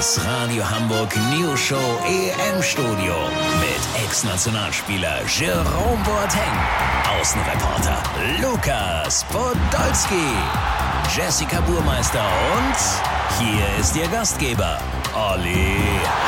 Das Radio Hamburg News Show EM Studio mit Ex-Nationalspieler Jerome Boateng, Außenreporter Lukas Podolski, Jessica Burmeister und hier ist Ihr Gastgeber Olli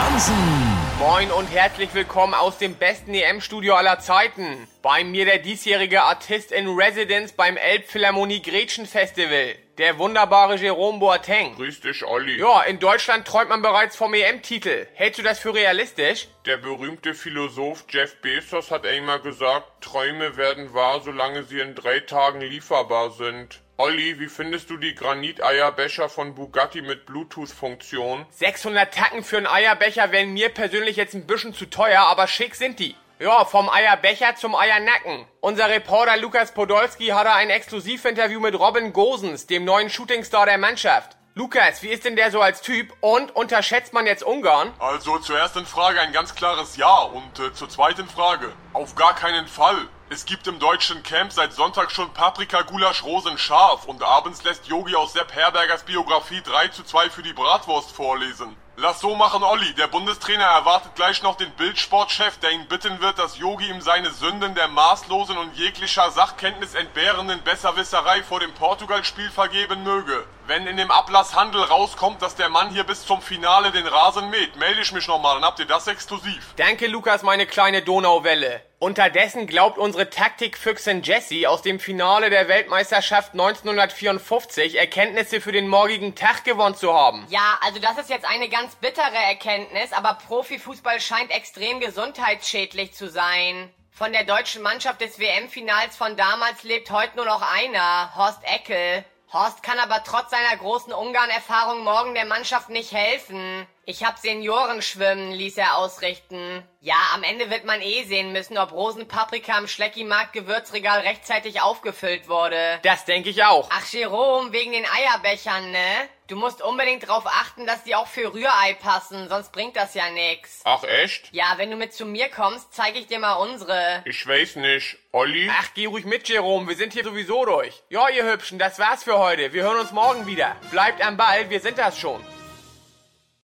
Hansen. Moin und herzlich willkommen aus dem besten EM-Studio aller Zeiten. Bei mir der diesjährige Artist in Residence beim Elbphilharmonie Gretchen Festival. Der wunderbare Jerome Boateng. Grüß dich, Olli. Ja, in Deutschland träumt man bereits vom EM-Titel. Hältst du das für realistisch? Der berühmte Philosoph Jeff Bezos hat einmal gesagt, Träume werden wahr, solange sie in drei Tagen lieferbar sind. Olli, wie findest du die Graniteierbecher von Bugatti mit Bluetooth-Funktion? 600 Tacken für einen Eierbecher wären mir persönlich jetzt ein bisschen zu teuer, aber schick sind die. Ja, vom Eierbecher zum Eiernacken. Unser Reporter Lukas Podolski hatte ein Exklusivinterview mit Robin Gosens, dem neuen Shootingstar der Mannschaft. Lukas, wie ist denn der so als Typ? Und unterschätzt man jetzt Ungarn? Also zur ersten Frage ein ganz klares Ja und äh, zur zweiten Frage auf gar keinen Fall. Es gibt im deutschen Camp seit Sonntag schon Paprika, Gulasch, Rosen, Scharf und abends lässt Yogi aus Sepp Herbergers Biografie 3 zu 2 für die Bratwurst vorlesen. Lass so machen, Olli. Der Bundestrainer erwartet gleich noch den Bildsportchef, der ihn bitten wird, dass Yogi ihm seine Sünden der maßlosen und jeglicher Sachkenntnis entbehrenden Besserwisserei vor dem Portugal-Spiel vergeben möge. Wenn in dem Ablasshandel rauskommt, dass der Mann hier bis zum Finale den Rasen mäht, melde ich mich nochmal, dann habt ihr das exklusiv. Danke, Lukas, meine kleine Donauwelle. Unterdessen glaubt unsere Taktikfüchsin Jessie aus dem Finale der Weltmeisterschaft 1954 Erkenntnisse für den morgigen Tag gewonnen zu haben. Ja, also das ist jetzt eine ganz bittere Erkenntnis, aber Profifußball scheint extrem gesundheitsschädlich zu sein. Von der deutschen Mannschaft des WM-Finals von damals lebt heute nur noch einer, Horst Eckel. Horst kann aber trotz seiner großen Ungarn-Erfahrung morgen der Mannschaft nicht helfen. Ich hab Seniorenschwimmen, ließ er ausrichten. Ja, am Ende wird man eh sehen müssen, ob Rosenpaprika im Schleckimarkt Gewürzregal rechtzeitig aufgefüllt wurde. Das denke ich auch. Ach, Jerome, wegen den Eierbechern, ne? Du musst unbedingt darauf achten, dass die auch für Rührei passen, sonst bringt das ja nix. Ach echt? Ja, wenn du mit zu mir kommst, zeige ich dir mal unsere. Ich weiß nicht. Olli? Ach, geh ruhig mit, Jerome, wir sind hier sowieso durch. Ja, ihr Hübschen, das war's für heute. Wir hören uns morgen wieder. Bleibt am Ball, wir sind das schon.